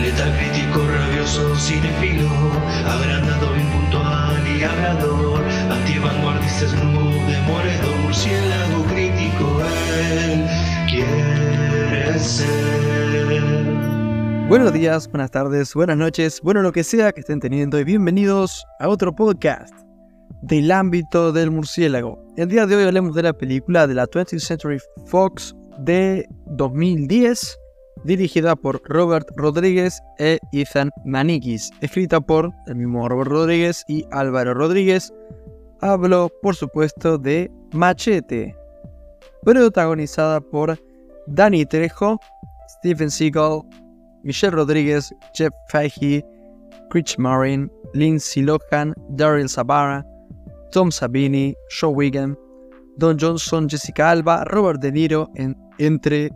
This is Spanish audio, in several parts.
Letal crítico, rabioso, cinefilo, agrandado, impuntual y hablador, antivanguardista, snoop, demoledor, murciélago crítico, él quiere ser. Buenos días, buenas tardes, buenas noches, bueno lo que sea que estén teniendo y bienvenidos a otro podcast del ámbito del murciélago. El día de hoy hablemos de la película de la 20th Century Fox de 2010, dirigida por Robert Rodríguez e Ethan Manikis, escrita por el mismo Robert Rodríguez y Álvaro Rodríguez. Hablo, por supuesto, de Machete, protagonizada por Danny Trejo, Stephen Seagal, Michelle Rodríguez, Jeff Fahey, Chris Marin, Lindsay Lohan, Daryl Sabara, Tom Sabini, Joe Wigan, Don Johnson, Jessica Alba, Robert De Niro, entre.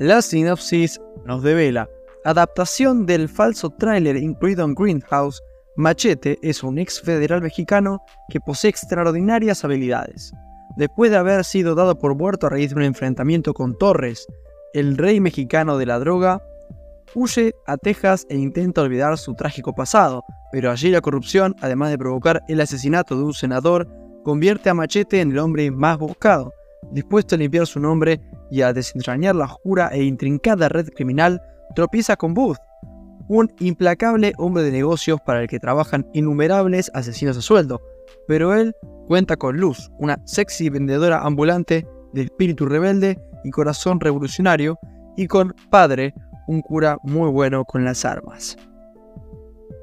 La sinopsis nos devela adaptación del falso tráiler incluido en Greenhouse. Machete es un ex federal mexicano que posee extraordinarias habilidades. Después de haber sido dado por muerto a raíz de un enfrentamiento con Torres, el rey mexicano de la droga, huye a Texas e intenta olvidar su trágico pasado, pero allí la corrupción, además de provocar el asesinato de un senador, convierte a Machete en el hombre más buscado, dispuesto a limpiar su nombre y a desentrañar la oscura e intrincada red criminal, tropieza con Booth, un implacable hombre de negocios para el que trabajan innumerables asesinos a sueldo, pero él cuenta con Luz, una sexy vendedora ambulante de espíritu rebelde y corazón revolucionario, y con Padre, un cura muy bueno con las armas.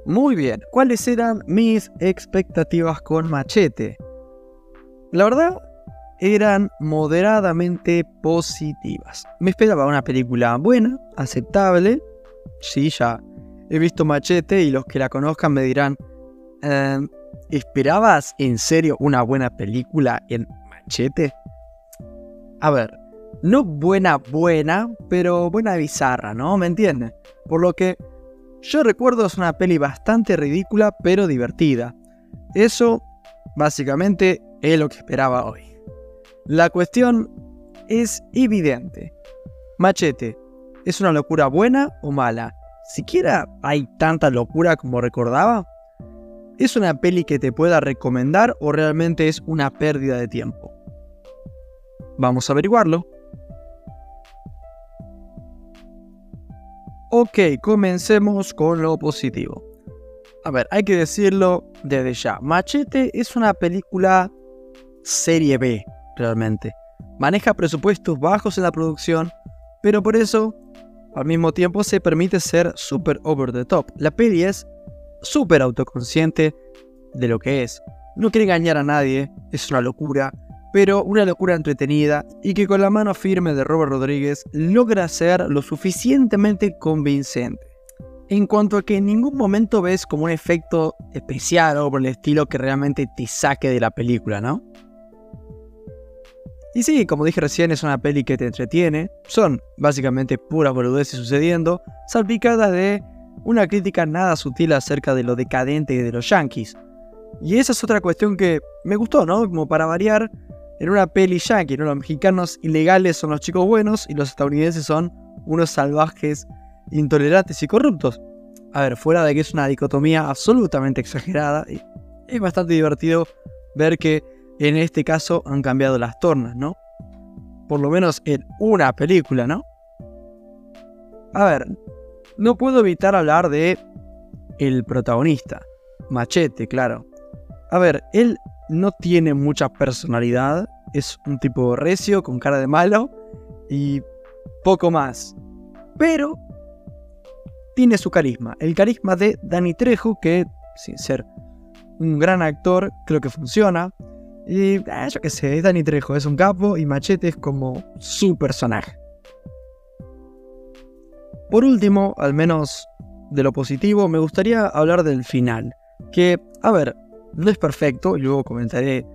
Muy bien, ¿cuáles eran mis expectativas con Machete? La verdad, eran moderadamente positivas. Me esperaba una película buena, aceptable. Sí, ya he visto Machete y los que la conozcan me dirán, "Em, ¿esperabas en serio una buena película en Machete? A ver, no buena buena, pero buena bizarra, ¿no? ¿Me entienden? Por lo que yo recuerdo es una peli bastante ridícula, pero divertida. Eso, básicamente, es lo que esperaba hoy. La cuestión es evidente. Machete, ¿es una locura buena o mala? ¿Siquiera hay tanta locura como recordaba? ¿Es una peli que te pueda recomendar o realmente es una pérdida de tiempo? Vamos a averiguarlo. Ok, comencemos con lo positivo. A ver, hay que decirlo desde ya. Machete es una película serie B, realmente. Maneja presupuestos bajos en la producción, pero por eso, al mismo tiempo, se permite ser super over the top. La peli es súper autoconsciente de lo que es. No quiere engañar a nadie, es una locura, pero una locura entretenida y que con la mano firme de Robert Rodríguez logra ser lo suficientemente convincente. En cuanto a que en ningún momento ves como un efecto especial o por el estilo que realmente te saque de la película, ¿no? Y sí, como dije recién, es una peli que te entretiene. Son básicamente puras boludeces sucediendo, salpicadas de una crítica nada sutil acerca de lo decadente de los yankees. Y esa es otra cuestión que me gustó, ¿no? Como para variar, en una peli yankee, ¿no? Los mexicanos ilegales son los chicos buenos y los estadounidenses son unos salvajes, intolerantes y corruptos. A ver, fuera de que es una dicotomía absolutamente exagerada, es bastante divertido ver que en este caso han cambiado las tornas, ¿no? Por lo menos en una película, ¿no? A ver, no puedo evitar hablar de el protagonista, Machete, claro. A ver, él no tiene mucha personalidad, es un tipo recio, con cara de malo y poco más. Pero tiene su carisma, el carisma de Danny Trejo, que sin ser un gran actor, creo que funciona. Y eh, yo qué sé, Danny Trejo, es un capo y Machete es como su personaje. Por último, al menos de lo positivo, me gustaría hablar del final. Que, a ver, no es perfecto, luego comentaré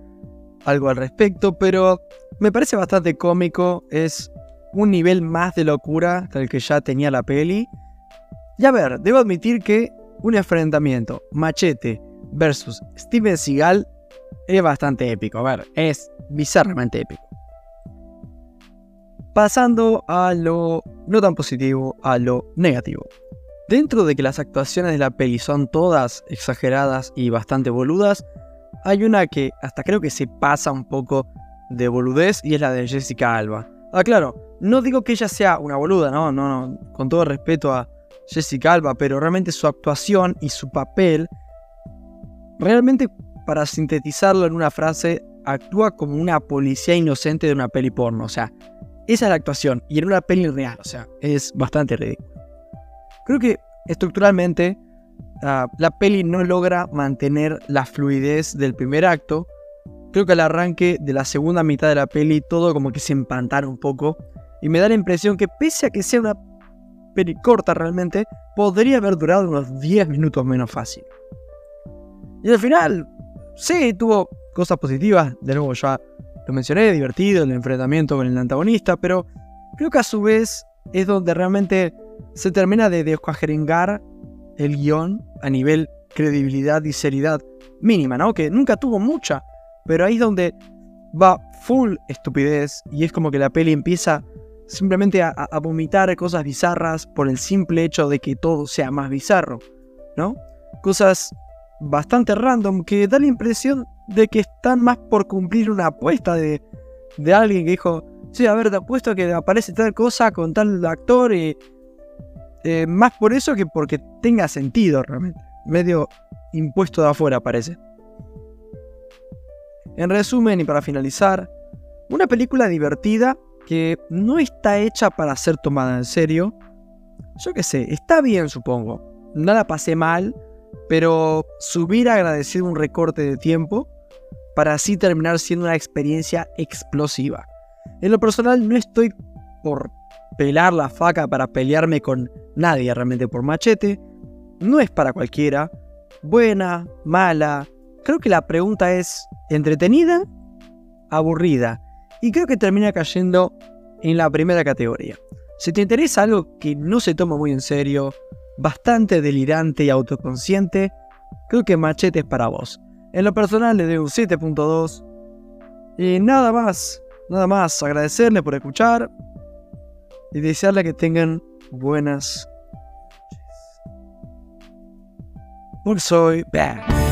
algo al respecto, pero me parece bastante cómico, es un nivel más de locura del que ya tenía la peli. Y a ver, debo admitir que un enfrentamiento Machete versus Steven Seagal es bastante épico, a ver, es bizarramente épico. Pasando a lo no tan positivo a lo negativo. Dentro de que las actuaciones de la peli son todas exageradas y bastante boludas, hay una que hasta creo que se pasa un poco de boludez y es la de Jessica Alba. Ah, claro, no digo que ella sea una boluda, no, no, no, con todo respeto a Jessica Alba, pero realmente su actuación y su papel, realmente para sintetizarlo en una frase, actúa como una policía inocente de una peli porno, o sea, esa es la actuación y en una peli real, o sea, es bastante ridículo. Creo que estructuralmente ah, la peli no logra mantener la fluidez del primer acto. Creo que al arranque de la segunda mitad de la peli todo como que se empantara un poco y me da la impresión que pese a que sea una peli corta realmente, podría haber durado unos 10 minutos menos fácil. Y al final, sí, tuvo cosas positivas, de nuevo ya lo mencioné, divertido, el enfrentamiento con el antagonista, pero creo que a su vez es donde realmente se termina de descuajeringar el guion a nivel credibilidad y seriedad mínima, ¿no? Que nunca tuvo mucha, pero ahí es donde va full estupidez y es como que la peli empieza simplemente a, a, vomitar cosas bizarras por el simple hecho de que todo sea más bizarro, ¿no? Cosas bastante random que da la impresión de que están más por cumplir una apuesta de, de alguien que dijo, sí, a ver, te apuesto que aparece tal cosa con tal actor y... Eh, más por eso que porque tenga sentido realmente. Medio impuesto de afuera parece. En resumen y para finalizar, una película divertida que no está hecha para ser tomada en serio. Yo qué sé, está bien supongo. No la pasé mal, pero subir agradecido un recorte de tiempo para así terminar siendo una experiencia explosiva. En lo personal no estoy por pelar la faca para pelearme con nadie realmente por machete. No es para cualquiera. Buena, mala. Creo que la pregunta es entretenida, aburrida. Y creo que termina cayendo en la primera categoría. Si te interesa algo que no se toma muy en serio, bastante delirante y autoconsciente, creo que Machete es para vos. En lo personal le doy un 7.2. Y nada más, nada más agradecerle por escuchar y desearle que tengan buenas noches. Porque soy bad.